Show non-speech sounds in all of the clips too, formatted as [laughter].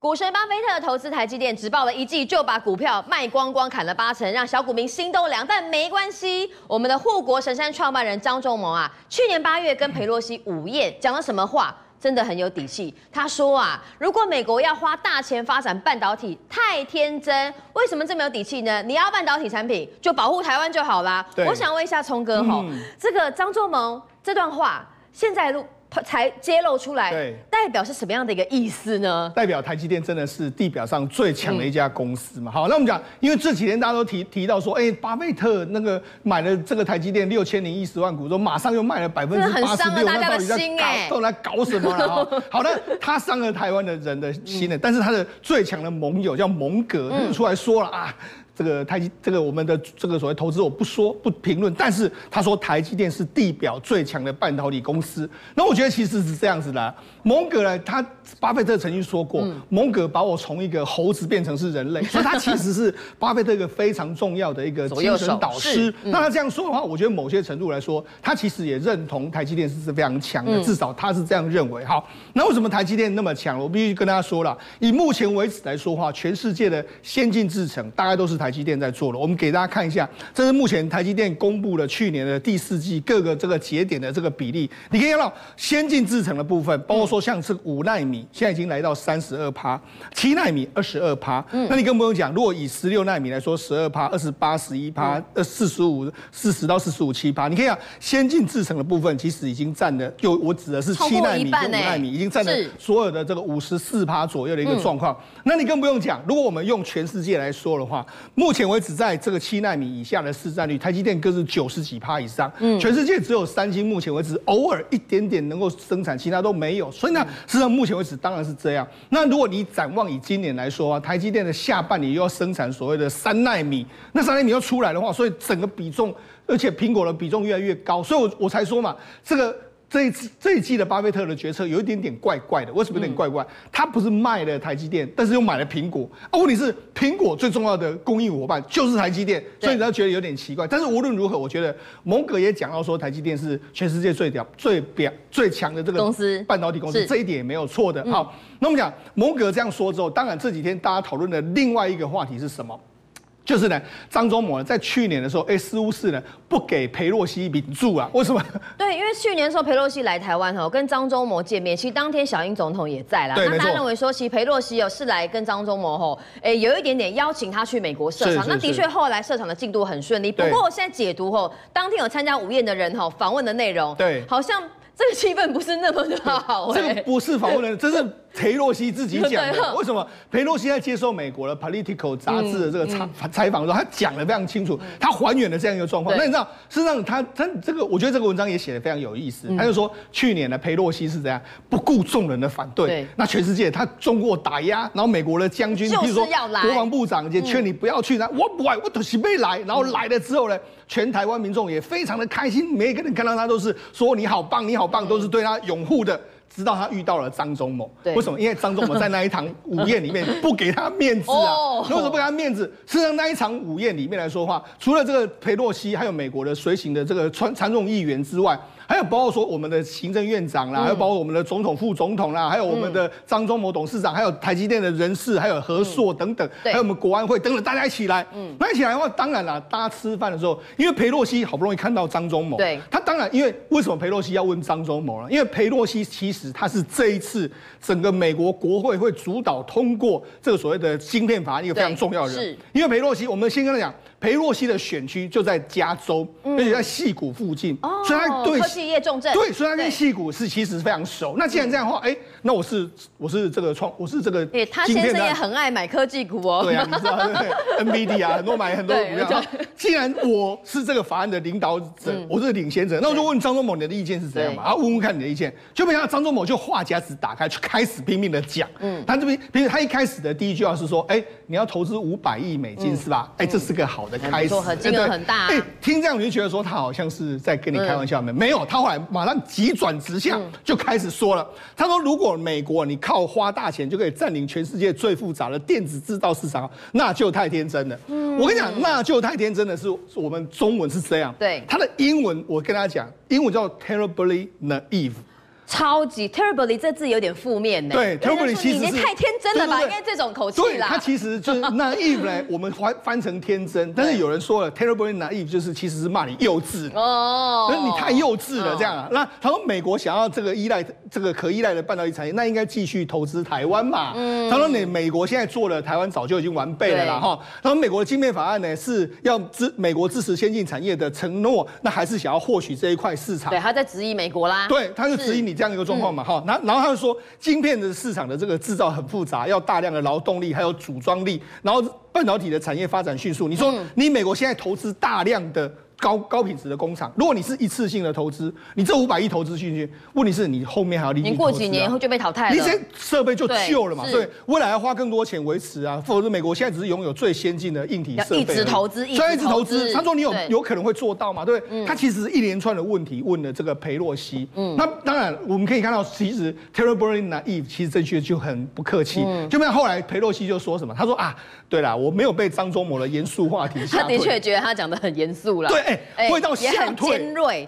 股神巴菲特投资台积电，只报了一季就把股票卖光光，砍了八成，让小股民心都凉。但没关系，我们的护国神山创办人张忠谋啊，去年八月跟裴洛西午宴讲了什么话？真的很有底气。他说啊，如果美国要花大钱发展半导体，太天真。为什么这么有底气呢？你要半导体产品，就保护台湾就好啦。我想问一下聪哥吼，嗯、这个张忠谋这段话，现在录。才揭露出来，对，代表是什么样的一个意思呢？代表台积电真的是地表上最强的一家公司嘛？嗯、好，那我们讲，因为这几天大家都提提到说，哎、欸，巴菲特那个买了这个台积电六千零一十万股，之后马上又卖了百分之八十六，那到底在搞都来搞什么了？哈，[laughs] 好的，他伤了台湾的人的心了，嗯、但是他的最强的盟友叫蒙格，就出来说了啊。这个台积，这个我们的这个所谓投资，我不说不评论，但是他说台积电是地表最强的半导体公司。那我觉得其实是这样子的、啊，蒙格呢，他巴菲特曾经说过，蒙格把我从一个猴子变成是人类，[laughs] 所以他其实是巴菲特一个非常重要的一个精神导师。那他这样说的话，我觉得某些程度来说，他其实也认同台积电是是非常强的，至少他是这样认为。好，那为什么台积电那么强？我必须跟大家说了，以目前为止来说话，全世界的先进制程大概都是台。台积电在做了，我们给大家看一下，这是目前台积电公布了去年的第四季各个这个节点的这个比例。你可以看到先进制程的部分，包括说像是五奈米，现在已经来到三十二趴，七奈米二十二趴。嗯，那你更不用讲，如果以十六奈米来说，十二趴、二十八、十一趴、呃四十五、四十到四十五七趴。你可以看先进制程的部分，其实已经占了，就我指的是七纳米跟五纳米，已经占了所有的这个五十四趴左右的一个状况。那你更不用讲，如果我们用全世界来说的话。目前为止，在这个七纳米以下的市占率，台积电更是九十几趴以上。嗯，全世界只有三星，目前为止偶尔一点点能够生产，其他都没有。所以呢，实际上目前为止当然是这样。那如果你展望以今年来说啊，台积电的下半年又要生产所谓的三纳米，那三纳米要出来的话，所以整个比重，而且苹果的比重越来越高，所以我我才说嘛，这个。这一次这一季的巴菲特的决策有一点点怪怪的，为什么有点怪怪？他不是卖了台积电，但是又买了苹果啊？问题是苹果最重要的供应伙伴就是台积电，所以他觉得有点奇怪。但是无论如何，我觉得蒙格也讲到说，台积电是全世界最屌、最表、最强的这个公司半导体公司，这一点也没有错的。好，那我们讲蒙格这样说之后，当然这几天大家讨论的另外一个话题是什么？就是呢，张忠谋在去年的时候，哎，似乎是呢不给裴洛西名住啊？为什么？对，因为去年的时候裴洛西来台湾哈，跟张忠谋见面，其实当天小英总统也在啦。那大家认为说，其实裴洛西哦是来跟张忠谋吼，哎，有一点点邀请他去美国设厂。那的确后来设厂的进度很顺利。不过我现在解读吼，当天有参加午宴的人吼，访问的内容，对，好像。这个气氛不是那么的好。这个不是访问人，这是裴洛西自己讲的。[laughs] 为什么？裴洛西在接受美国的《Political》杂志的这个采采访的时候，他讲的非常清楚，他还原了这样一个状况。那你知道，事实上他他这个，我觉得这个文章也写的非常有意思。他就说，去年的裴洛西是怎样不顾众人的反对，那全世界他中国打压，然后美国的将军，比如说国防部长也劝你不要去，那我不来，我都是没来。然后来了之后呢，全台湾民众也非常的开心，每一个人看到他都是说你好棒，你好棒，都是对他拥护的。直到他遇到了张忠谋，为什么？因为张忠谋在那一场午宴里面不给他面子啊。为什么不给他面子？事实上，那一场午宴里面来说话，除了这个裴洛西，还有美国的随行的这个参参众议员之外。还有包括说我们的行政院长啦，还有包括我们的总统、副总统啦，还有我们的张忠谋董事长，还有台积电的人事，还有何硕等等，还有我们国安会等等，大家一起来。嗯，那一起来的话，当然啦，大家吃饭的时候，因为裴洛西好不容易看到张忠谋，对，他当然因为为什么裴洛西要问张忠谋呢？因为裴洛西其实他是这一次整个美国国会会主导通过这个所谓的芯片法案一个非常重要的人，是，因为裴洛西，我们先跟他讲。裴洛西的选区就在加州，而且在戏谷附近，所以他对科技业重镇，对，所以他跟戏谷是其实非常熟。那既然这样的话，哎，那我是我是这个创，我是这个，哎，他先生也很爱买科技股哦。对啊，你知道 [laughs] 对，NVIDIA 啊，很多买很多股票。既然我是这个法案的领导者，我是领先者，那我就问张忠谋你的意见是怎样嘛？啊，问问看你的意见。就没想到张忠谋就话匣子打开，就开始拼命的讲。嗯，他这边，比如他一开始的第一句话是说，哎，你要投资五百亿美金是吧？哎，这是个好。的开始，金额很大。哎，听这样你就觉得说他好像是在跟你开玩笑没？没有，他后来马上急转直下，就开始说了。他说：“如果美国你靠花大钱就可以占领全世界最复杂的电子制造市场，那就太天真了。”我跟你讲，那就太天真的是我们中文是这样。对，他的英文我跟大家讲，英文叫 terribly naive。超级 terribly 这字有点负面呢。对，terribly 其实你太天真了吧？对对对，应该这种口气啦。它其实就是 naive 呢，我们翻翻成天真，[laughs] 但是有人说了 terribly naive 就是其实是骂你幼稚哦，那你太幼稚了这样啊。那他说美国想要这个依赖这个可依赖的半导体产业，那应该继续投资台湾嘛。嗯，他说你美国现在做了，台湾早就已经完备了啦哈。他说美国的晶片法案呢是要支美国支持先进产业的承诺，那还是想要获取这一块市场？对，他在质疑美国啦。对，他就质疑你。这样一个状况嘛，哈，然然后他就说，晶片的市场的这个制造很复杂，要大量的劳动力，还有组装力，然后半导体的产业发展迅速。你说，你美国现在投资大量的。高高品质的工厂，如果你是一次性的投资，你这五百亿投资进去，问题是你后面还要立即投资啊。你过几年以后就被淘汰了，你这些设备就旧了嘛，所以未来要花更多钱维持啊。否则美国现在只是拥有最先进的硬体设备，一直投资，一直投资。他说你有有可能会做到嘛？对，他其实是一连串的问题问了这个裴洛西。嗯，那当然我们可以看到，其实 terribly naive 其实这句就很不客气。就像后来裴洛西就说什么？他说啊，对了，我没有被张忠谋的严肃话题吓。他的确觉得他讲的很严肃了。对，哎，会到。吓退，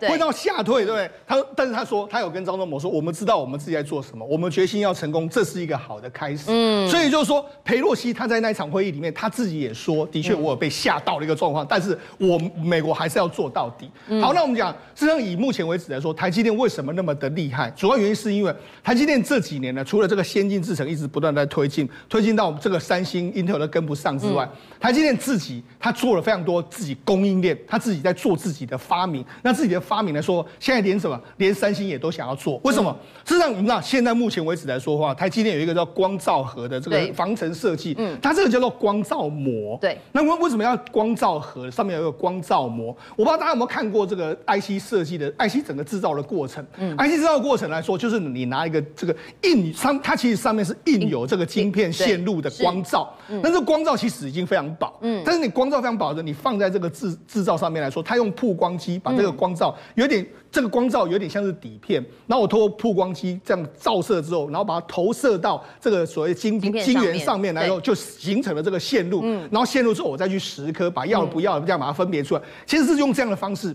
对，会到吓退，对不对？他，但是他说，他有跟张忠谋说，我们知道我们自己在做什么，我们决心要成功，这是一个好的开始。嗯，所以就是说，裴洛西他在那一场会议里面，他自己也说，的确我有被吓到了一个状况，但是我美国还是要做到底。好，那我们讲，实际上以目前为止来说，台积电为什么那么的厉害？主要原因是因为台积电这几年呢，除了这个先进制程一直不断在推进，推进到这个三星、Intel 都跟不上之外，台积电自己他做了非常多自己供应链，他自己在做自己的发明，那自己的发明来说，现在连什么，连三星也都想要做。为什么？事实上，我们知道，现在目前为止来说的话，台积电有一个叫光照盒的这个防尘设计，嗯，它这个叫做光照膜。对。那为为什么要光照盒？上面有一个光照膜？我不知道大家有没有看过这个 IC 设计的 IC 整个制造的过程。嗯。IC 制造的过程来说，就是你拿一个这个印上，它其实上面是印有这个晶片线路的光照。嗯。但是光照其实已经非常薄。嗯。但是你光照非常薄的，你放在这个制制造上面来说，它用曝光机把这个光照有点，这个光照有点像是底片，然后我通过曝光机这样照射之后，然后把它投射到这个所谓晶晶圆上面来后，就形成了这个线路。然后线路之后，我再去蚀刻，把要不要的这样把它分别出来，其实是用这样的方式。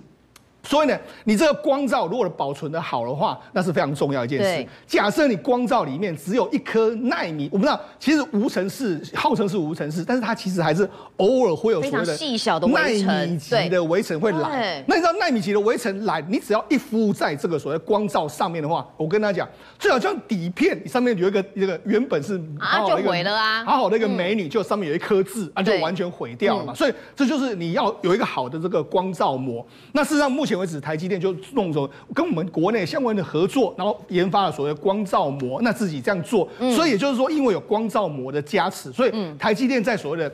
所以呢，你这个光照如果保存的好的话，那是非常重要一件事。假设你光照里面只有一颗奈米，我们知道其实无尘室号称是无尘室，但是它其实还是偶尔会有所谓的细小的奈米级的微尘会来。那你知道奈米级的微尘来，你只要一敷在这个所谓光照上面的话，我跟他讲，最好像底片，你上面有一个一个原本是好好的一个啊就毁了啊，好好的一个美女，就上面有一颗痣，啊就完全毁掉了嘛。所以这就是你要有一个好的这个光照膜。那事实上目前。为止，台积电就弄走跟我们国内相关的合作，然后研发了所谓光照膜，那自己这样做，所以也就是说，因为有光照膜的加持，所以台积电在所谓的。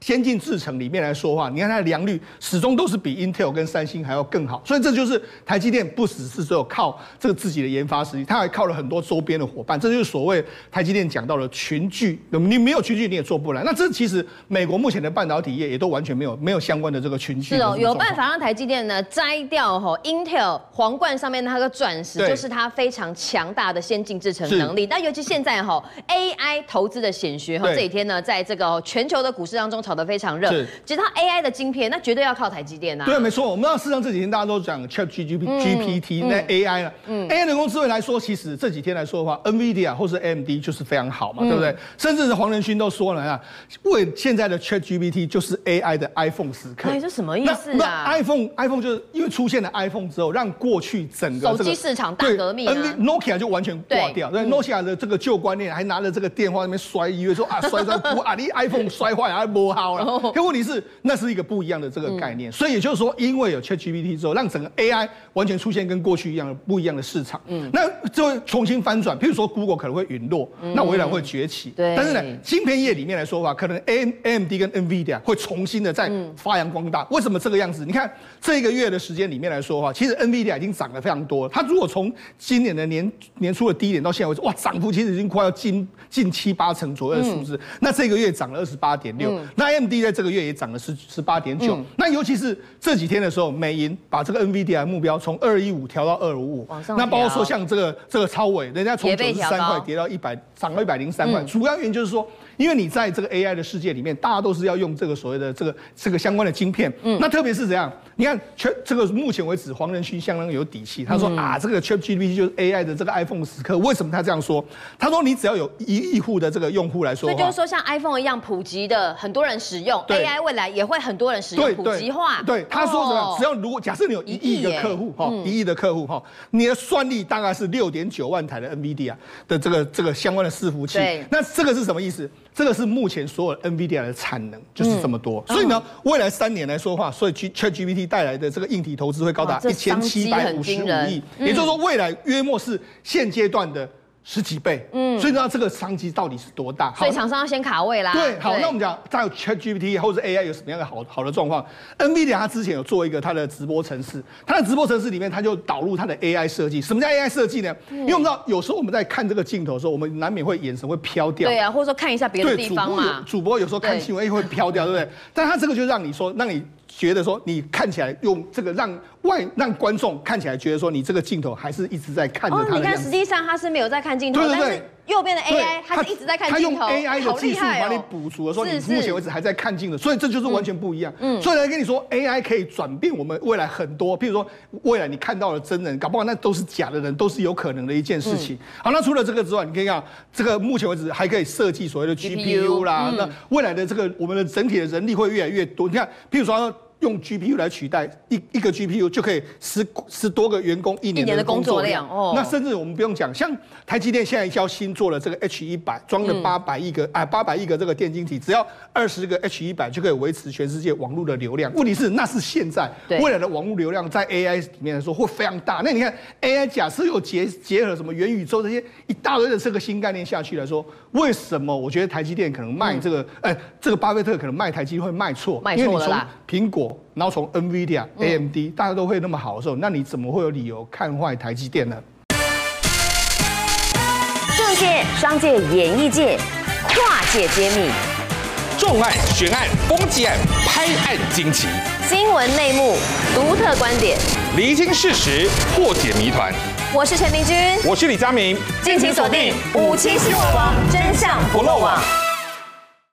先进制程里面来说话，你看它的良率始终都是比 Intel 跟三星还要更好，所以这就是台积电不只是只有靠这个自己的研发实力，它还靠了很多周边的伙伴，这就是所谓台积电讲到了群聚，你没有群聚你也做不来。那这其实美国目前的半导体业也都完全没有没有相关的这个群聚。是哦，有办法让台积电呢摘掉吼 Intel 皇冠上面那个钻石，就是它非常强大的先进制程能力。那尤其现在哈 AI 投资的显学哈，这几天呢在这个全球的股市当中。炒得非常热，其实它 AI 的晶片，那绝对要靠台积电呐。对，没错。我们知道，事实上这几天大家都讲 ChatGPT 那 AI 了。嗯，AI 人工智慧来说，其实这几天来说的话，NVIDIA 或是 AMD 就是非常好嘛，对不对？甚至是黄仁勋都说了啊，为现在的 ChatGPT 就是 AI 的 iPhone 时刻。哎，这什么意思啊？iPhone iPhone 就是因为出现了 iPhone 之后，让过去整个手机市场大革命，Nokia 就完全挂掉。对，Nokia 的这个旧观念，还拿着这个电话那边摔，以为说啊摔摔不啊，你 iPhone 摔坏还不好。好了，可问题是那是一个不一样的这个概念，所以也就是说，因为有 ChatGPT 之后，让整个 AI 完全出现跟过去一样的不一样的市场。嗯，那就会重新翻转。譬如说，Google 可能会陨落，那微软会崛起。对，但是呢，芯片业里面来说的话，可能 AMD 跟 NVIDIA 会重新的再发扬光大。为什么这个样子？你看这一个月的时间里面来说的话，其实 NVIDIA 已经涨得非常多了。它如果从今年的年年初的低点到现在为止，哇，涨幅其实已经快要近近七八成左右的数字。那这个月涨了二十八点六，那 AMD 在这个月也涨了十十八点九。那尤其是这几天的时候，美银把这个 NVIDIA 目标从二一五调到二五五。那包括说像这个这个超伟，人家从九十三块跌到一百，涨到一百零三块。主要原因就是说。因为你在这个 AI 的世界里面，大家都是要用这个所谓的这个这个相关的晶片，嗯，那特别是怎样？你看，全这个目前为止，黄仁勋相当有底气，他说啊，这个 ChatGPT 就是 AI 的这个 iPhone 时刻。为什么他这样说？他说你只要有一亿户的这个用户来说，所以就是说像 iPhone 一样普及的，很多人使用对 AI，未来也会很多人使用，普及化。对，他说什么？只要如果假设你有一亿的客户哈，一亿的客户哈，你的算力大概是六点九万台的 NVIDIA 的这个这个相关的伺服器，对那这个是什么意思？这个是目前所有 NVIDIA 的产能就是这么多，嗯、所以呢，未来三年来说话，所以 ChatGPT 带来的这个硬体投资会高达一千七百五十五亿，也就是说，未来约莫是现阶段的。十几倍，嗯，所以知道，这个商机到底是多大？所以厂商要先卡位啦。对，好，那我们讲，在 ChatGPT 或者 AI 有什么样的好好的状况？NVIDIA 它之前有做一个它的直播城市，它的直播城市里面，它就导入它的 AI 设计。什么叫 AI 设计呢？嗯、因为我们知道，有时候我们在看这个镜头的时候，我们难免会眼神会飘掉。对啊，或者说看一下别的地方嘛。主播，主播有时候看新闻也会飘掉，对不对？但它这个就让你说，让你。觉得说你看起来用这个让外让观众看起来觉得说你这个镜头还是一直在看着他你看实际上他是没有在看镜头，对对对。右边的 AI，它是一直在看镜头，他用 AI 的技术把你补足了，说你目前为止还在看镜的，所以这就是完全不一样。嗯，所以来跟你说，AI 可以转变我们未来很多，譬如说未来你看到的真人，搞不好那都是假的人，都是有可能的一件事情。好，那除了这个之外，你可以看这个目前为止还可以设计所谓的 GPU 啦，那未来的这个我们的整体的人力会越来越多。你看，譬如说。用 GPU 来取代一一个 GPU 就可以十十多个员工一年的工作量哦。那甚至我们不用讲，像台积电现在要新做了这个 H 一百，装了八百亿个哎八百亿个这个电晶体，只要二十个 H 一百就可以维持全世界网络的流量。问题是那是现在，未来的网络流量在 AI 里面来说会非常大。那你看 AI 假设又结结合什么元宇宙这些一大堆的这个新概念下去来说，为什么我觉得台积电可能卖这个哎这个巴菲特可能卖台积会卖错？卖错了啦，苹果。然后从 NVIDIA、AMD，大家都会那么好的时候，那你怎么会有理由看坏台积电呢？政界、商界、演艺界，跨界揭秘，重案、悬案、攻击案、拍案惊奇，新闻内幕、独特观点，厘清事实，破解谜团。我是陈明君，我是李佳明，敬请锁定《五七新闻网》，真相不漏网。